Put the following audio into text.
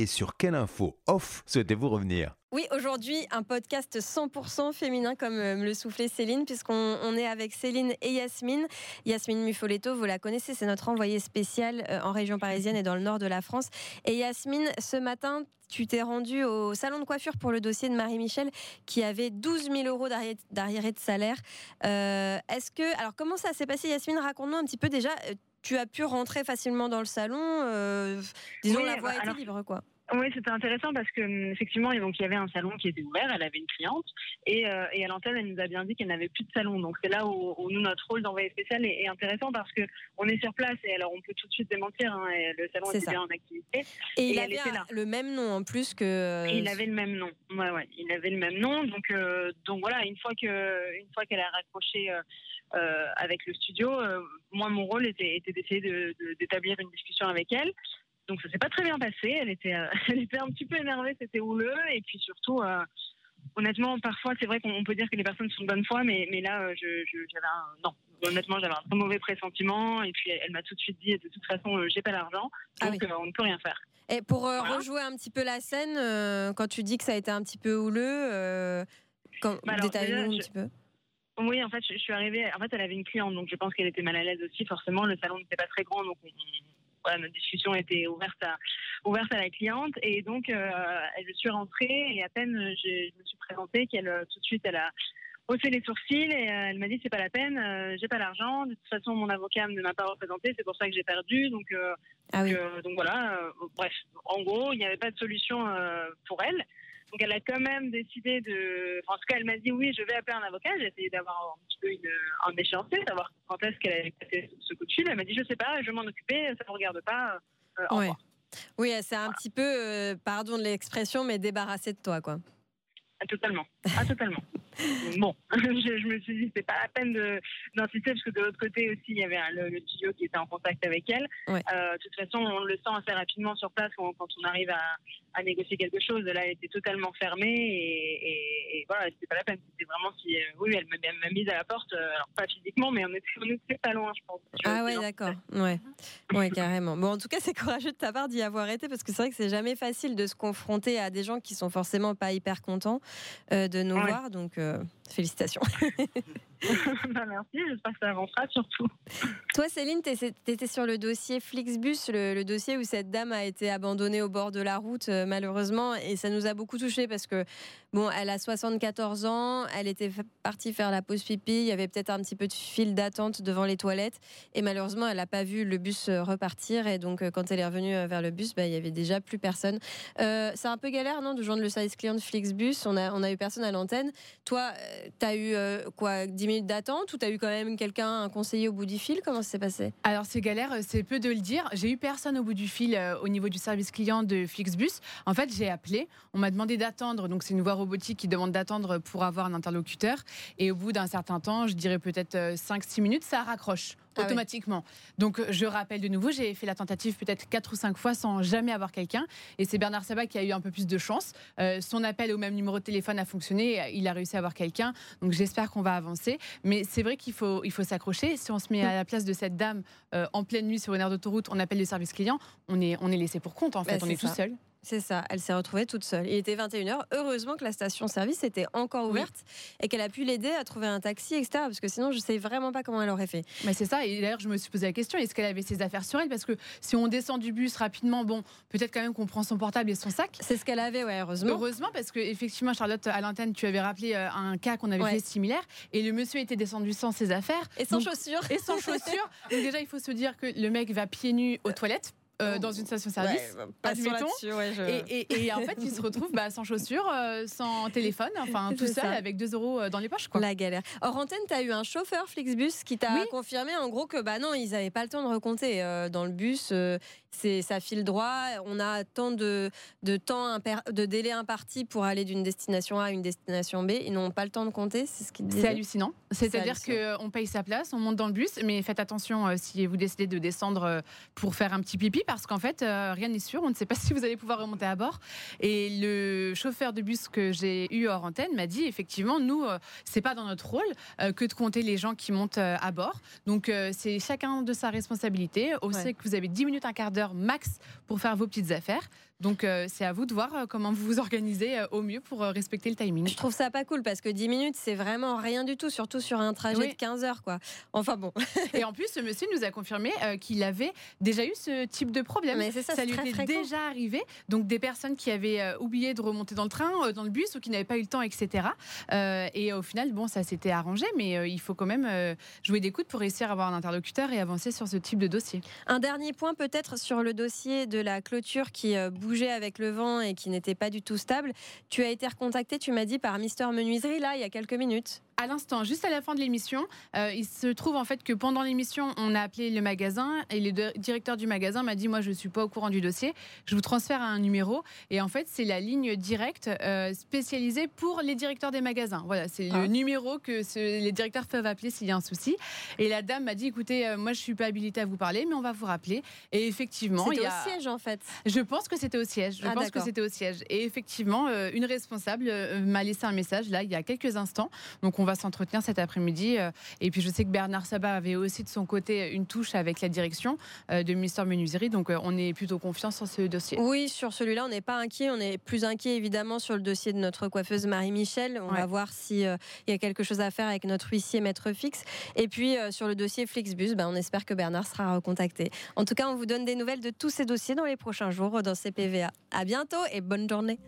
et sur quelle info off souhaitez-vous revenir Oui, aujourd'hui, un podcast 100% féminin, comme euh, me le soufflait Céline, puisqu'on on est avec Céline et Yasmine. Yasmine Muffoletto, vous la connaissez, c'est notre envoyée spéciale euh, en région parisienne et dans le nord de la France. Et Yasmine, ce matin, tu t'es rendue au salon de coiffure pour le dossier de Marie-Michel qui avait 12 000 euros d'arriéré de salaire. Euh, Est-ce que. Alors, comment ça s'est passé, Yasmine Raconte-nous un petit peu déjà. Tu as pu rentrer facilement dans le salon. euh, disons, Oui, la voie bah, était alors, libre, quoi. Oui, c'était intéressant parce que hum, effectivement, donc il y avait un salon qui était ouvert, elle avait une cliente et, euh, et à l'antenne, elle nous a bien dit qu'elle n'avait plus de salon. Donc c'est là où, où nous notre rôle d'envoyé spécial est, est intéressant parce que on est sur place et alors on peut tout de suite démentir. hein, et le salon était ça. bien en activité. Et, il et elle avait un- le même nom en plus que. Et il avait le même nom. Ouais, ouais, il avait le même nom. Donc, euh, donc voilà, une fois que, une fois qu'elle a raccroché euh, euh, avec le studio, euh, moi mon rôle était, était d'essayer de- de- d'établir une discussion avec elle. Donc ça s'est pas très bien passé. Elle était, euh, elle était un petit peu énervée, c'était houleux. Et puis surtout, euh, honnêtement, parfois c'est vrai qu'on peut dire que les personnes sont de bonne foi, mais, mais là, euh, je, je- j'avais un non. Honnêtement, j'avais un très mauvais pressentiment. Et puis elle, elle m'a tout de suite dit, de toute façon, j'ai pas l'argent, Ah donc oui. on ne peut rien faire. Et pour Voilà. rejouer un petit peu la scène, quand tu dis que ça a été un petit peu houleux, quand, Bah détaille-nous un petit peu. Oui, en fait, je, je suis arrivée. En fait, elle avait une cliente, donc je pense qu'elle était mal à l'aise aussi. Forcément, le salon n'était pas très grand, donc on- on- voilà, notre discussion était ouverte à, ouverte à la cliente. Et donc, euh, je suis rentrée et à peine je me suis présentée qu'elle euh, tout de suite, elle a haussé les sourcils et euh, elle m'a dit c'est pas la peine, euh, j'ai pas l'argent. De toute façon, mon avocat ne m'a pas représenté, c'est pour ça que j'ai perdu. Donc, euh, Ah oui. donc, euh, donc voilà. bref, en gros, il n'y avait pas de solution pour elle. Donc elle a quand même décidé de. enfin, en tout cas, elle m'a dit oui, je vais appeler un avocat. J'ai essayé d'avoir un petit peu une, un échéancier, savoir quand est-ce qu'elle allait passer ce coup de fil. Elle m'a dit je sais pas, je vais m'en occuper, ça ne me regarde pas. euh, Ouais. Oui, c'est un petit peu, euh, pardon de l'expression, mais débarrassé de toi, quoi. Ah, Totalement. Ah, totalement. bon, je, je me suis dit, c'est pas la peine d'insister parce que de l'autre côté aussi, il y avait un- le, le studio qui était en contact avec elle. Ouais. Euh, de toute façon, on le sent assez rapidement sur place quand, quand on arrive à, à négocier quelque chose. Là, elle était totalement fermée et voilà, c'était pas la peine. C'était vraiment si, euh, oui, elle m'a mise à la porte, euh, alors pas physiquement, mais on était, on était pas loin, je pense. Ah ouais, d'accord. Ouais. ouais, carrément. Bon, en tout cas, c'est courageux de ta part d'y avoir été parce que c'est vrai que c'est jamais facile de se confronter à des gens qui sont forcément pas hyper contents euh, de nous Ouais. voir. Donc, euh, félicitations. Bah, merci, j'espère que ça avancera surtout. Toi, Céline, tu étais sur le dossier Flixbus, le, le dossier où cette dame a été abandonnée au bord de la route, euh, malheureusement, et ça nous a beaucoup touchés parce que, bon, elle a 74 ans, elle était partie faire la pause pipi, il y avait peut-être un petit peu de file d'attente devant les toilettes, et malheureusement, elle n'a pas vu le bus euh, repartir, et donc, euh, quand elle est revenue vers le bus, bah, il y avait déjà plus personne. Euh, c'est un peu galère, non, de joindre le service client de Flixbus, on a, on a eu personne à l'antenne. Toi, tu as eu euh, quoi, 10 minutes d'attente ou tu as eu quand même quelqu'un, un conseiller au bout du fil? Comment ça s'est passé? Alors c'est galère, c'est peu de le dire. J'ai eu personne au bout du fil euh, au niveau du service client de Flixbus. En fait, j'ai appelé, on m'a demandé d'attendre, donc c'est une voix robotique qui demande d'attendre pour avoir un interlocuteur. Et au bout d'un certain temps, je dirais peut-être 5-6 minutes, ça raccroche Ah ouais. automatiquement. Donc euh, je rappelle de nouveau, j'ai fait la tentative peut-être 4 ou 5 fois sans jamais avoir quelqu'un. Et c'est Bernard Sabat qui a eu un peu plus de chance. Euh, son appel au même numéro de téléphone a fonctionné, il a réussi à avoir quelqu'un. Donc j'espère qu'on va avancer. Mais c'est vrai qu'il faut, il faut s'accrocher. Si on se met à la place de cette dame euh, en pleine nuit sur une aire d'autoroute, on appelle le service client, on est, on est laissé pour compte en Bah, fait, on est tout seul. C'est ça, elle s'est retrouvée toute seule. Il était 21h. Heureusement que la station-service était encore Oui. ouverte et qu'elle a pu l'aider à trouver un taxi, etc. Parce que sinon, je sais vraiment pas comment elle aurait fait. Mais c'est ça. Et d'ailleurs, je me suis posé la question est-ce qu'elle avait ses affaires sur elle? Parce que si on descend du bus rapidement, bon, peut-être quand même qu'on prend son portable et son sac. C'est ce qu'elle avait, ouais, heureusement. Heureusement, parce que effectivement, Charlotte, à l'antenne, tu avais rappelé euh, un cas qu'on avait Ouais. fait similaire, et le monsieur était descendu sans ses affaires Et sans Donc- chaussures. et sans chaussures. Donc déjà, il faut se dire que le mec va pieds nus aux toilettes euh, dans une station-service. Ouais, passons admettons. là-dessus, ouais, je- Et, et- et en fait, il se retrouve bah, sans chaussures, euh, sans téléphone, enfin tout seul, ça. avec 2 euros euh, dans les poches. Quoi. La galère. Hors antenne, tu as eu un chauffeur Flixbus qui t'a Oui. confirmé en gros que bah non, ils n'avaient pas le temps de recompter euh, dans le bus. c'est ça file droit. On a tant de, de temps imper- de délai imparti pour aller d'une destination A à une destination B. Ils n'ont pas le temps de compter. C'est ce hallucinant. C'est-à-dire qu'on paye sa place, on monte dans le bus, mais faites attention si vous décidez de descendre pour faire un petit pipi, parce qu'en fait, euh, rien n'est sûr. On ne sait pas si vous allez pouvoir remonter à bord. Et le chauffeur de bus que j'ai eu hors antenne m'a dit effectivement, nous, euh, c'est pas dans notre rôle euh, que de compter les gens qui montent euh, à bord. Donc, c'est chacun de sa responsabilité. On Ouais. sait que vous avez 10 minutes, un quart d'heure max pour faire vos petites affaires. Donc, euh, c'est à vous de voir euh, comment vous vous organisez euh, au mieux pour euh, respecter le timing. Je trouve ça pas cool parce que 10 minutes, c'est vraiment rien du tout, surtout sur un trajet Oui. de 15 heures. Quoi. Enfin bon, Et en plus, ce monsieur nous a confirmé qu'il avait déjà eu ce type de problème. mais ça, lui très était fréquent. déjà arrivé. Donc des personnes qui avaient oublié de remonter dans le train, dans le bus ou qui n'avaient pas eu le temps, etc. Et au final, bon, ça s'était arrangé, mais il faut quand même jouer des coudes pour réussir à avoir un interlocuteur et avancer sur ce type de dossier. Un dernier point peut-être sur le dossier de la clôture qui euh, bougeait avec le vent et qui n'était pas du tout stable. Tu as été recontacté, tu m'as dit, par Mister Menuiserie, là, il y a quelques minutes. À l'instant, juste à la fin de l'émission, euh, il se trouve en fait que pendant l'émission, on a appelé le magasin et le directeur du magasin m'a dit moi je suis pas au courant du dossier, je vous transfère à un numéro et en fait c'est la ligne directe euh, spécialisée pour les directeurs des magasins. Voilà, c'est Ah. le numéro que ce- les directeurs peuvent appeler s'il y a un souci. Et la dame m'a dit écoutez, euh, moi je suis pas habilitée à vous parler, mais on va vous rappeler. Et effectivement, C'était y au a... siège en fait. Je pense que c'était au siège. Je Ah, pense que c'était au siège. Et effectivement, une responsable m'a laissé un message là il y a quelques instants. Donc on va s'entretenir cet après-midi. euh, et puis je sais que Bernard Sabat avait aussi de son côté une touche avec la direction euh, de Ministère Menuiserie. Donc euh, on est plutôt confiant sur ce dossier. Oui, sur celui-là, on n'est pas inquiet. On est plus inquiet évidemment sur le dossier de notre coiffeuse Marie-Michel. On Ouais. va voir s'il y a quelque chose à faire avec notre huissier maître fixe. Et puis euh, sur le dossier Flixbus, ben, on espère que Bernard sera recontacté. En tout cas, on vous donne des nouvelles de tous ces dossiers dans les prochains jours dans CPVA. À bientôt et bonne journée.